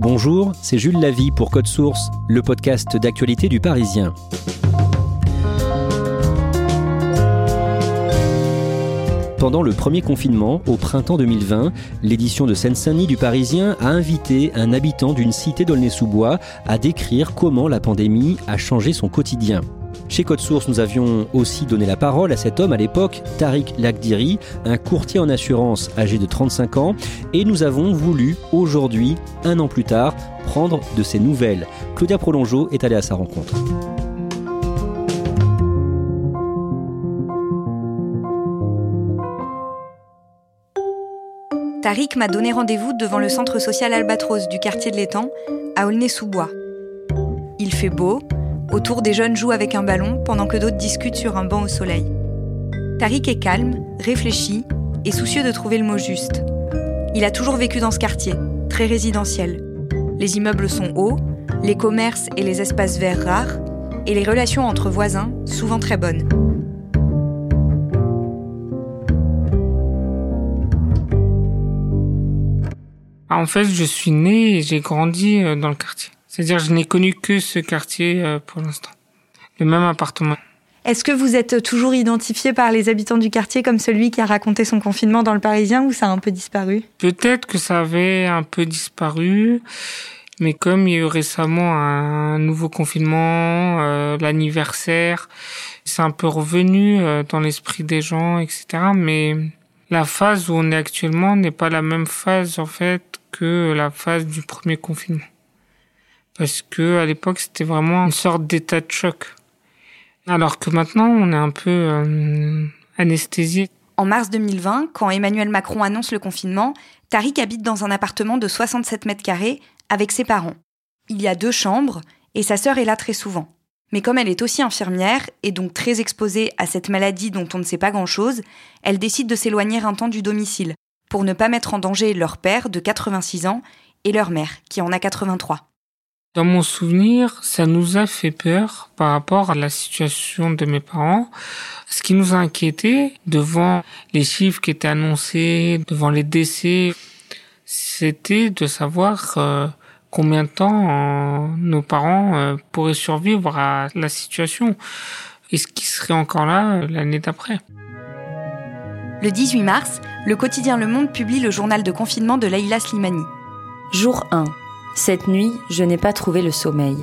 Bonjour, c'est Jules Lavie pour Code Source, le podcast d'actualité du Parisien. Pendant le premier confinement, au printemps 2020, l'édition de Seine-Saint-Denis du Parisien a invité un habitant d'une cité d'Aulnay-sous-Bois à décrire comment la pandémie a changé son quotidien. Chez Code Source, nous avions aussi donné la parole à cet homme à l'époque, Tariq Lagdiri, un courtier en assurance âgé de 35 ans, et nous avons voulu aujourd'hui, un an plus tard, prendre de ses nouvelles. Claudia Prolongeau est allée à sa rencontre. Tariq m'a donné rendez-vous devant le centre social Albatros du quartier de l'Étang, à Aulnay-sous-Bois. Il fait beau, autour des jeunes jouent avec un ballon pendant que d'autres discutent sur un banc au soleil. Tariq est calme, réfléchi et soucieux de trouver le mot juste. Il a toujours vécu dans ce quartier, très résidentiel. Les immeubles sont hauts, les commerces et les espaces verts rares, et les relations entre voisins souvent très bonnes. En fait, je suis né et j'ai grandi euh, dans le quartier. C'est-à-dire, je n'ai connu que ce quartier euh, pour l'instant. Le même appartement. Est-ce que vous êtes toujours identifié par les habitants du quartier comme celui qui a raconté son confinement dans le Parisien ou ça a un peu disparu? Peut-être que ça avait un peu disparu, mais comme il y a eu récemment un nouveau confinement, euh, l'anniversaire, c'est un peu revenu euh, dans l'esprit des gens, etc. Mais la phase où on est actuellement n'est pas la même phase en fait que la phase du premier confinement. Parce que à l'époque, c'était vraiment une sorte d'état de choc. Alors que maintenant, on est un peu euh, anesthésié. En mars 2020, quand Emmanuel Macron annonce le confinement, Tariq habite dans un appartement de 67 mètres carrés avec ses parents. Il y a deux chambres et sa sœur est là très souvent. Mais comme elle est aussi infirmière et donc très exposée à cette maladie dont on ne sait pas grand-chose, elle décide de s'éloigner un temps du domicile pour ne pas mettre en danger leur père de 86 ans et leur mère qui en a 83. Dans mon souvenir, ça nous a fait peur par rapport à la situation de mes parents. Ce qui nous a inquiété devant les chiffres qui étaient annoncés, devant les décès, c'était de savoir euh, combien de temps euh, nos parents euh, pourraient survivre à la situation et ce qui serait encore là l'année d'après. Le 18 mars, le quotidien Le Monde publie le journal de confinement de Leïla Slimani. Jour 1. Cette nuit, je n'ai pas trouvé le sommeil.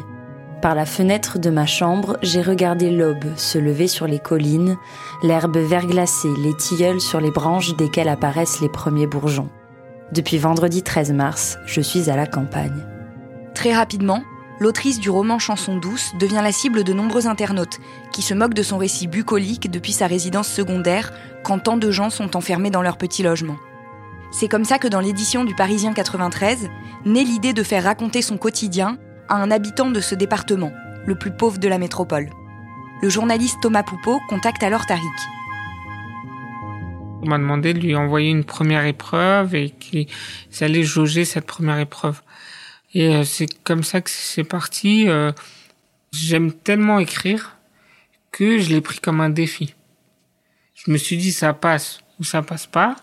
Par la fenêtre de ma chambre, j'ai regardé l'aube se lever sur les collines, l'herbe verglacée, les tilleuls sur les branches desquelles apparaissent les premiers bourgeons. Depuis vendredi 13 mars, je suis à la campagne. Très rapidement, l'autrice du roman Chanson douce devient la cible de nombreux internautes qui se moquent de son récit bucolique depuis sa résidence secondaire quand tant de gens sont enfermés dans leur petit logement. C'est comme ça que dans l'édition du Parisien 93, naît l'idée de faire raconter son quotidien à un habitant de ce département, le plus pauvre de la métropole. Le journaliste Thomas Poupeau contacte alors Tariq. On m'a demandé de lui envoyer une première épreuve et qu'il allait jauger cette première épreuve. Et euh, c'est comme ça que c'est parti. Euh, j'aime tellement écrire que je l'ai pris comme un défi. Je me suis dit ça passe ou ça passe pas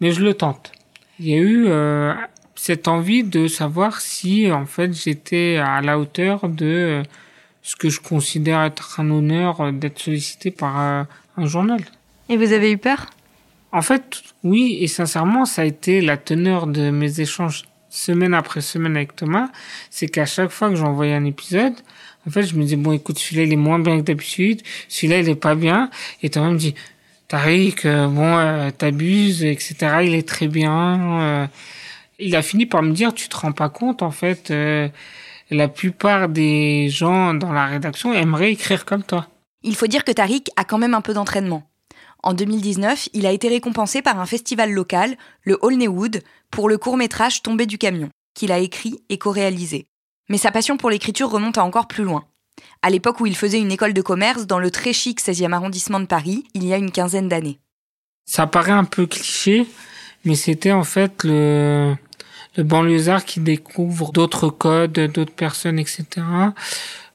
mais je le tente. Il y a eu euh, cette envie de savoir si en fait j'étais à la hauteur de euh, ce que je considère être un honneur euh, d'être sollicité par un journal. Et vous avez eu peur? En fait, oui, et sincèrement, ça a été la teneur de mes échanges semaine après semaine avec Thomas, c'est qu'à chaque fois que j'envoyais un épisode, en fait, je me disais, bon, écoute, celui-là, il est moins bien que d'habitude, celui-là, il est pas bien, et Thomas me dit, Tariq, euh, bon, euh, t'abuses, etc., il est très bien. Euh. il a fini par me dire, tu te rends pas compte, en fait, la plupart des gens dans la rédaction aimeraient écrire comme toi. Il faut dire que Tariq a quand même un peu d'entraînement. En 2019, il a été récompensé par un festival local, le Holneywood, pour le court-métrage Tombé du camion, qu'il a écrit et co-réalisé. Mais sa passion pour l'écriture remonte à encore plus loin. À l'époque où il faisait une école de commerce dans le très chic 16e arrondissement de Paris, il y a une quinzaine d'années. Ça paraît un peu cliché, mais c'était en fait le, le banlieusard qui découvre d'autres codes, d'autres personnes, etc.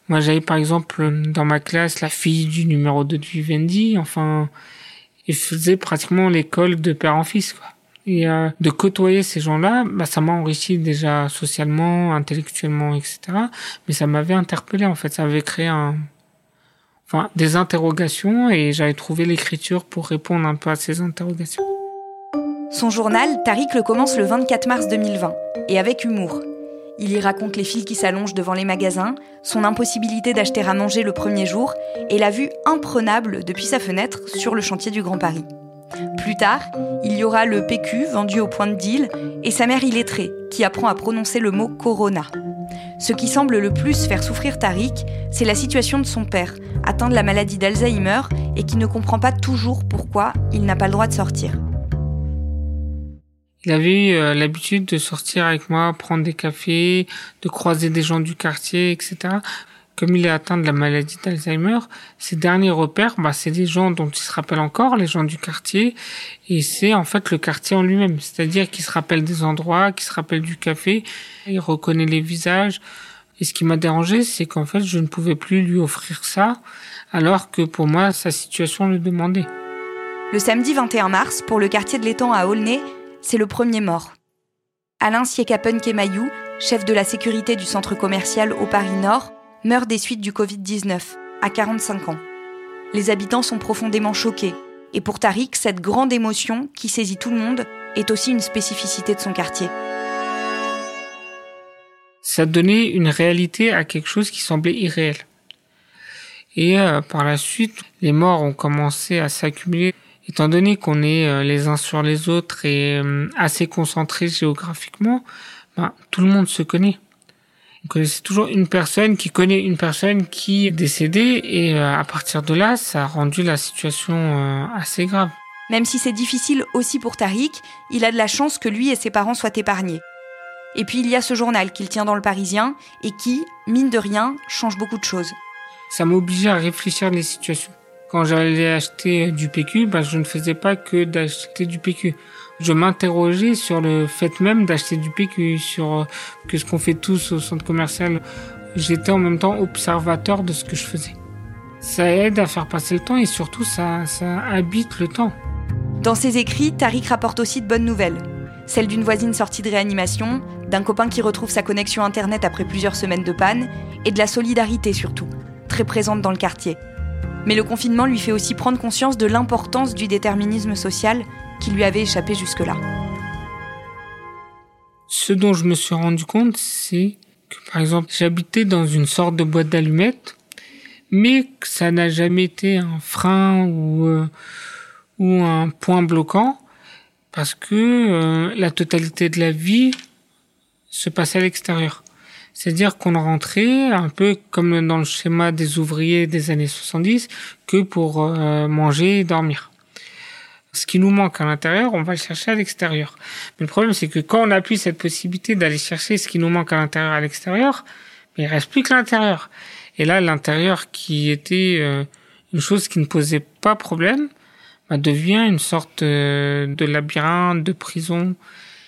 Moi, j'avais par exemple dans ma classe la fille du numéro 2 de Vivendi. Enfin, il faisait pratiquement l'école de père en fils, quoi. Et euh, de côtoyer ces gens-là, bah, ça m'a enrichi déjà socialement, intellectuellement, etc. Mais ça m'avait interpellé en fait, ça avait créé un, enfin, des interrogations et j'avais trouvé l'écriture pour répondre un peu à ces interrogations. Son journal, Tariq le commence le 24 mars 2020 et avec humour. Il y raconte les files qui s'allongent devant les magasins, son impossibilité d'acheter à manger le premier jour et la vue imprenable depuis sa fenêtre sur le chantier du Grand Paris. Plus tard, il y aura le PQ vendu au point de deal et sa mère illettrée qui apprend à prononcer le mot Corona. Ce qui semble le plus faire souffrir Tariq, c'est la situation de son père, atteint de la maladie d'Alzheimer et qui ne comprend pas toujours pourquoi il n'a pas le droit de sortir. Il avait eu euh, l'habitude de sortir avec moi, prendre des cafés, de croiser des gens du quartier, etc. Comme il est atteint de la maladie d'Alzheimer, ses derniers repères, bah, c'est des gens dont il se rappelle encore, les gens du quartier, et c'est en fait le quartier en lui-même. C'est-à-dire qu'il se rappelle des endroits, qu'il se rappelle du café, il reconnaît les visages. Et ce qui m'a dérangé, c'est qu'en fait, je ne pouvais plus lui offrir ça, alors que pour moi, sa situation le demandait. Le samedi 21 mars, pour le quartier de l'étang à Aulnay, c'est le premier mort. Alain Siekapen Kemayou, chef de la sécurité du centre commercial au Paris Nord, meurt des suites du Covid-19, à 45 ans. Les habitants sont profondément choqués, et pour Tariq, cette grande émotion qui saisit tout le monde est aussi une spécificité de son quartier. Ça donnait une réalité à quelque chose qui semblait irréel. Et euh, par la suite, les morts ont commencé à s'accumuler étant donné qu'on est euh, les uns sur les autres et euh, assez concentrés géographiquement, ben, tout le monde se connaît. On connaissait toujours une personne qui connaît une personne qui est décédée et euh, à partir de là, ça a rendu la situation assez grave. Même si c'est difficile aussi pour Tariq, il a de la chance que lui et ses parents soient épargnés. Et puis il y a ce journal qu'il tient dans le Parisien et qui, mine de rien, change beaucoup de choses. Ça m'obligeait à réfléchir les situations quand j'allais acheter du PQ, bah, je ne faisais pas que d'acheter du PQ. Je m'interrogeais sur le fait même d'acheter du PQ, sur euh, que ce qu'on fait tous au centre commercial. J'étais en même temps observateur de ce que je faisais. Ça aide à faire passer le temps et surtout ça, ça habite le temps. Dans ses écrits, Tariq rapporte aussi de bonnes nouvelles. Celle d'une voisine sortie de réanimation, d'un copain qui retrouve sa connexion Internet après plusieurs semaines de panne, et de la solidarité surtout, très présente dans le quartier. Mais le confinement lui fait aussi prendre conscience de l'importance du déterminisme social qui lui avait échappé jusque-là. Ce dont je me suis rendu compte, c'est que par exemple, j'habitais dans une sorte de boîte d'allumettes, mais que ça n'a jamais été un frein ou, euh, un point bloquant, parce que euh, la totalité de la vie se passait à l'extérieur. C'est-à-dire qu'on rentrait un peu comme dans le schéma des ouvriers des années 70 que pour euh, manger et dormir. Ce qui nous manque à l'intérieur, on va le chercher à l'extérieur. Mais le problème, c'est que quand on a plus cette possibilité d'aller chercher ce qui nous manque à l'intérieur à l'extérieur, il reste plus que l'intérieur. Et là, l'intérieur qui était euh, une chose qui ne posait pas problème, bah, devient une sorte euh, de labyrinthe, de prison.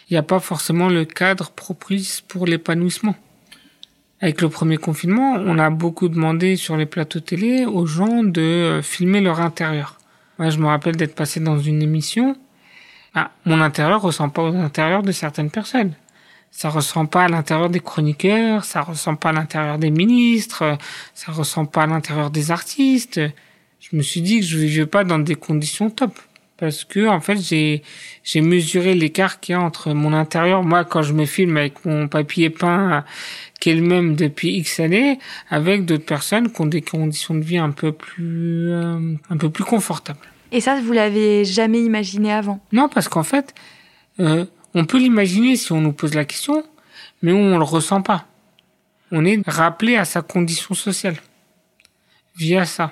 Il n'y a pas forcément le cadre propice pour l'épanouissement. Avec le premier confinement, on a beaucoup demandé sur les plateaux télé aux gens de euh, filmer leur intérieur. Moi, je me rappelle d'être passé dans une émission. Ah, mon intérieur ressemble pas au intérieur de certaines personnes. Ça ressemble pas à l'intérieur des chroniqueurs, ça ressemble pas à l'intérieur des ministres, ça ressemble pas à l'intérieur des artistes. Je me suis dit que je vivais pas dans des conditions top. parce que en fait j'ai j'ai mesuré l'écart qu'il y a entre mon intérieur moi quand je me filme avec mon papier peint qui est le même depuis X années avec d'autres personnes qui ont des conditions de vie un peu plus euh, un peu plus confortables. Et ça vous l'avez jamais imaginé avant? Non parce qu'en fait euh, on peut l'imaginer si on nous pose la question mais on le ressent pas. On est rappelé à sa condition sociale via ça.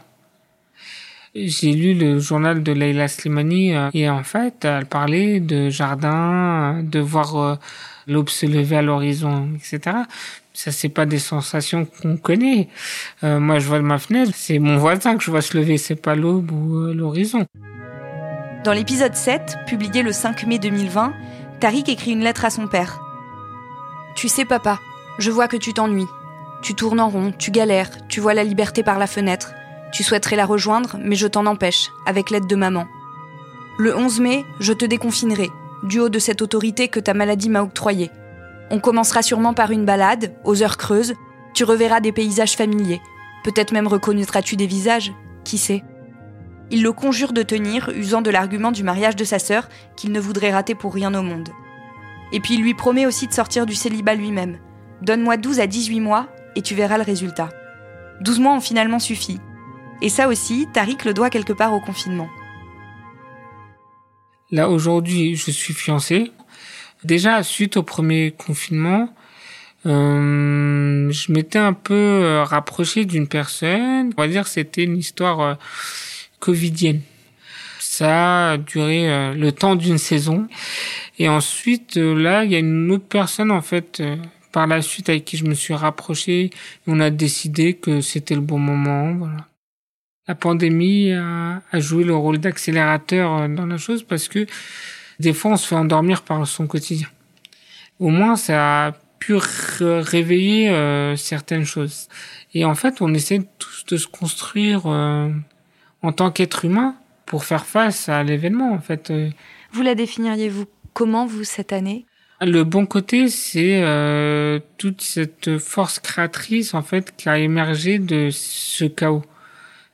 J'ai lu le journal de Leila Slimani euh, et en fait, elle parlait de jardin, de voir euh, l'aube se lever à l'horizon, etc. Ça, c'est pas des sensations qu'on connaît. Euh, moi, je vois de ma fenêtre, c'est mon voisin que je vois se lever, c'est pas l'aube ou l'horizon. Dans l'épisode 7, publié le 5 mai 2020, Tariq écrit une lettre à son père. Tu sais, papa, je vois que tu t'ennuies. Tu tournes en rond, tu galères, tu vois la liberté par la fenêtre. Tu souhaiterais la rejoindre, mais je t'en empêche, avec l'aide de maman. Le 11 mai, je te déconfinerai, du haut de cette autorité que ta maladie m'a octroyée. On commencera sûrement par une balade, aux heures creuses, tu reverras des paysages familiers. Peut-être même reconnaîtras-tu des visages, qui sait Il le conjure de tenir, usant de l'argument du mariage de sa sœur, qu'il ne voudrait rater pour rien au monde. Et puis il lui promet aussi de sortir du célibat lui-même. Donne-moi 12 à 18 mois, et tu verras le résultat. 12 mois ont finalement suffi, et ça aussi, Tariq le doit quelque part au confinement. Là, aujourd'hui, je suis fiancé. Déjà, suite au premier confinement, euh, je m'étais un peu euh, rapproché d'une personne. On va dire que c'était une histoire euh, covidienne. Ça a duré le temps d'une saison. Et ensuite, là, il y a une autre personne, en fait, par la suite, avec qui je me suis rapproché. on a décidé que c'était le bon moment. La pandémie a, joué le rôle d'accélérateur euh, dans la chose parce que des fois on se fait endormir par son quotidien. Au moins ça a pu réveiller euh, certaines choses. Et en fait on essaie tous de se construire euh, en tant qu'être humain pour faire face à l'événement en fait. Vous la définiriez-vous comment vous cette année? Le bon côté, c'est toute cette force créatrice en fait qui a émergé de ce chaos.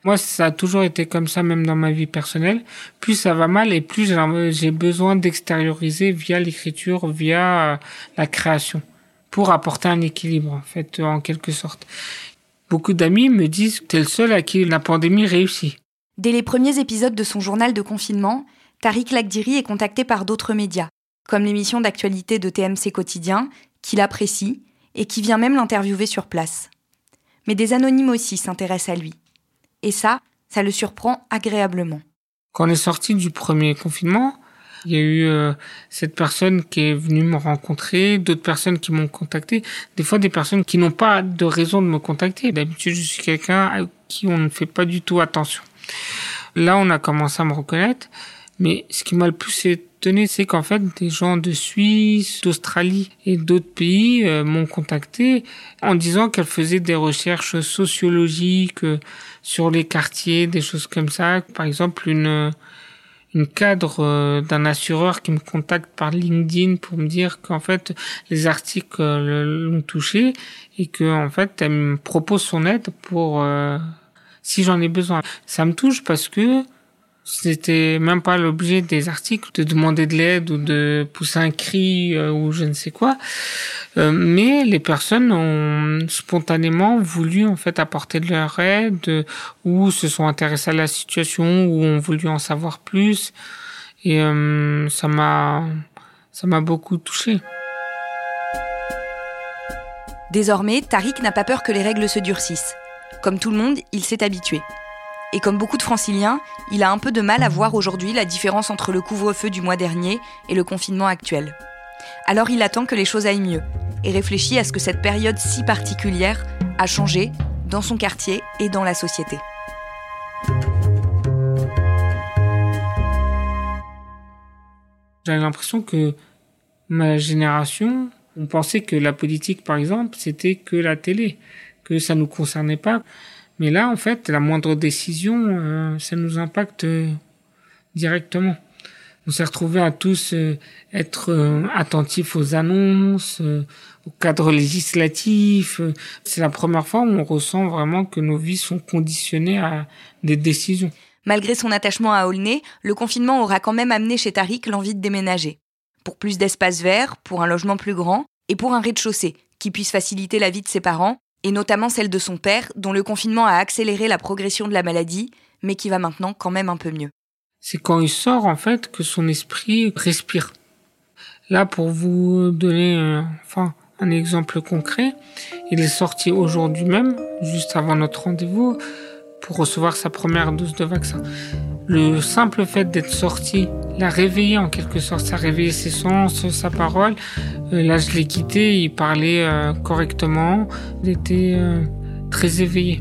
Moi, ça a toujours été comme ça, même dans ma vie personnelle. Plus ça va mal et plus j'ai besoin d'extérioriser via l'écriture, via euh, la création, pour apporter un équilibre, en fait, en quelque sorte. Beaucoup d'amis me disent que t'es le seul à qui la pandémie réussit. Dès les premiers épisodes de son journal de confinement, Tariq Lakdiri est contacté par d'autres médias, comme l'émission d'actualité de TMC Quotidien, qu'il apprécie et qui vient même l'interviewer sur place. Mais des anonymes aussi s'intéressent à lui. Et ça, ça le surprend agréablement. Quand on est sorti du premier confinement, il y a eu euh, cette personne qui est venue me rencontrer, d'autres personnes qui m'ont contacté, des fois des personnes qui n'ont pas de raison de me contacter. D'habitude, je suis quelqu'un à qui on ne fait pas du tout attention. Là, on a commencé à me reconnaître, mais ce qui m'a le plus étonné, c'est qu'en fait, des gens de Suisse, d'Australie et d'autres pays euh, m'ont contacté en disant qu'elles faisaient des recherches sociologiques euh, sur les quartiers, des choses comme ça. Par exemple, une une cadre euh, d'un assureur qui me contacte par LinkedIn pour me dire qu'en fait les articles l'ont touché et que en fait elle me propose son aide pour si j'en ai besoin. Ça me touche parce que c'était même pas l'objet des articles de demander de l'aide ou de pousser un cri euh, ou je ne sais quoi. Euh, mais les personnes ont spontanément voulu en fait apporter de leur aide ou se sont intéressées à la situation ou ont voulu en savoir plus. Et euh, ça m'a ça m'a beaucoup touché. Désormais, Tariq n'a pas peur que les règles se durcissent. Comme tout le monde, il s'est habitué. Et comme beaucoup de franciliens, il a un peu de mal à voir aujourd'hui la différence entre le couvre-feu du mois dernier et le confinement actuel. Alors il attend que les choses aillent mieux et réfléchit à ce que cette période si particulière a changé dans son quartier et dans la société. J'ai l'impression que ma génération, on pensait que la politique, par exemple, c'était que la télé, que ça nous concernait pas. Mais là, en fait, la moindre décision, euh, ça nous impacte euh, directement. On s'est retrouvé à tous euh, être attentifs aux annonces, au cadre législatif. C'est la première fois où on ressent vraiment que nos vies sont conditionnées à des décisions. Malgré son attachement à Aulnay, le confinement aura quand même amené chez Tariq l'envie de déménager. Pour plus d'espace vert, pour un logement plus grand et pour un rez-de-chaussée qui puisse faciliter la vie de ses parents, et notamment celle de son père, dont le confinement a accéléré la progression de la maladie, mais qui va maintenant quand même un peu mieux. C'est quand il sort, en fait, que son esprit respire. Là, pour vous donner enfin, un exemple concret, il est sorti aujourd'hui même, juste avant notre rendez-vous, pour recevoir sa première dose de vaccin. Le simple fait d'être sorti l'a réveillé en quelque sorte, ça a réveillé ses sens, sa parole. Euh, là, je l'ai quitté, il parlait euh, correctement, il était très éveillé.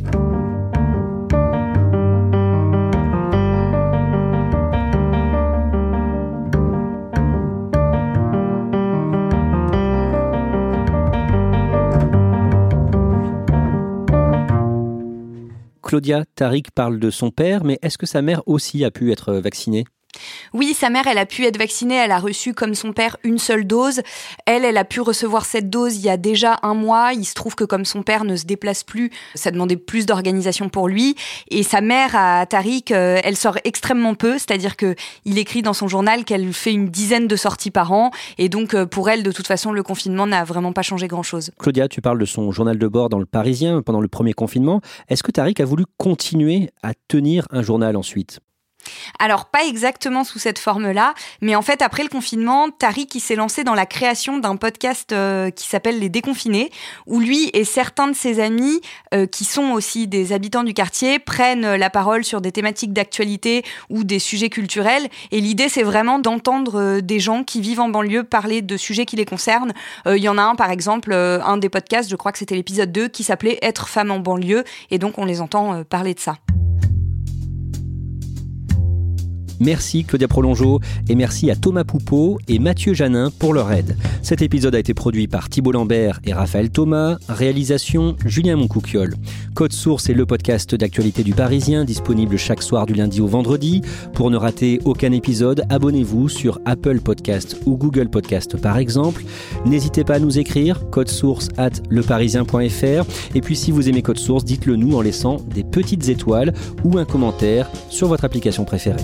Claudia Tariq parle de son père, mais est-ce que sa mère aussi a pu être vaccinée? Oui, sa mère, elle a pu être vaccinée, elle a reçu comme son père une seule dose. Elle, elle a pu recevoir cette dose il y a déjà un mois. Il se trouve que comme son père ne se déplace plus, ça demandait plus d'organisation pour lui. Et sa mère, à Tariq, euh, elle sort extrêmement peu, c'est-à-dire que il écrit dans son journal qu'elle fait une dizaine de sorties par an. Et donc, euh, pour elle, de toute façon, le confinement n'a vraiment pas changé grand-chose. Claudia, tu parles de son journal de bord dans le Parisien pendant le premier confinement. Est-ce que Tariq a voulu continuer à tenir un journal ensuite? Alors pas exactement sous cette forme-là, mais en fait après le confinement, Tariq qui s'est lancé dans la création d'un podcast euh, qui s'appelle Les Déconfinés, où lui et certains de ses amis, euh, qui sont aussi des habitants du quartier, prennent la parole sur des thématiques d'actualité ou des sujets culturels. Et l'idée c'est vraiment d'entendre euh, des gens qui vivent en banlieue parler de sujets qui les concernent. Il y en a un par exemple, un des podcasts, je crois que c'était l'épisode 2, qui s'appelait Être femme en banlieue, et donc on les entend parler de ça. Merci Claudia Prolongeau et merci à Thomas Poupeau et Mathieu Janin pour leur aide. Cet épisode a été produit par Thibault Lambert et Raphaël Thomas, réalisation Julien Moncouquiole. Code Source est le podcast d'actualité du Parisien disponible chaque soir du lundi au vendredi. Pour ne rater aucun épisode, abonnez-vous sur Apple Podcast ou Google Podcast par exemple. N'hésitez pas à nous écrire code source at leparisien.fr et puis si vous aimez Code Source, dites-le nous en laissant des petites étoiles ou un commentaire sur votre application préférée.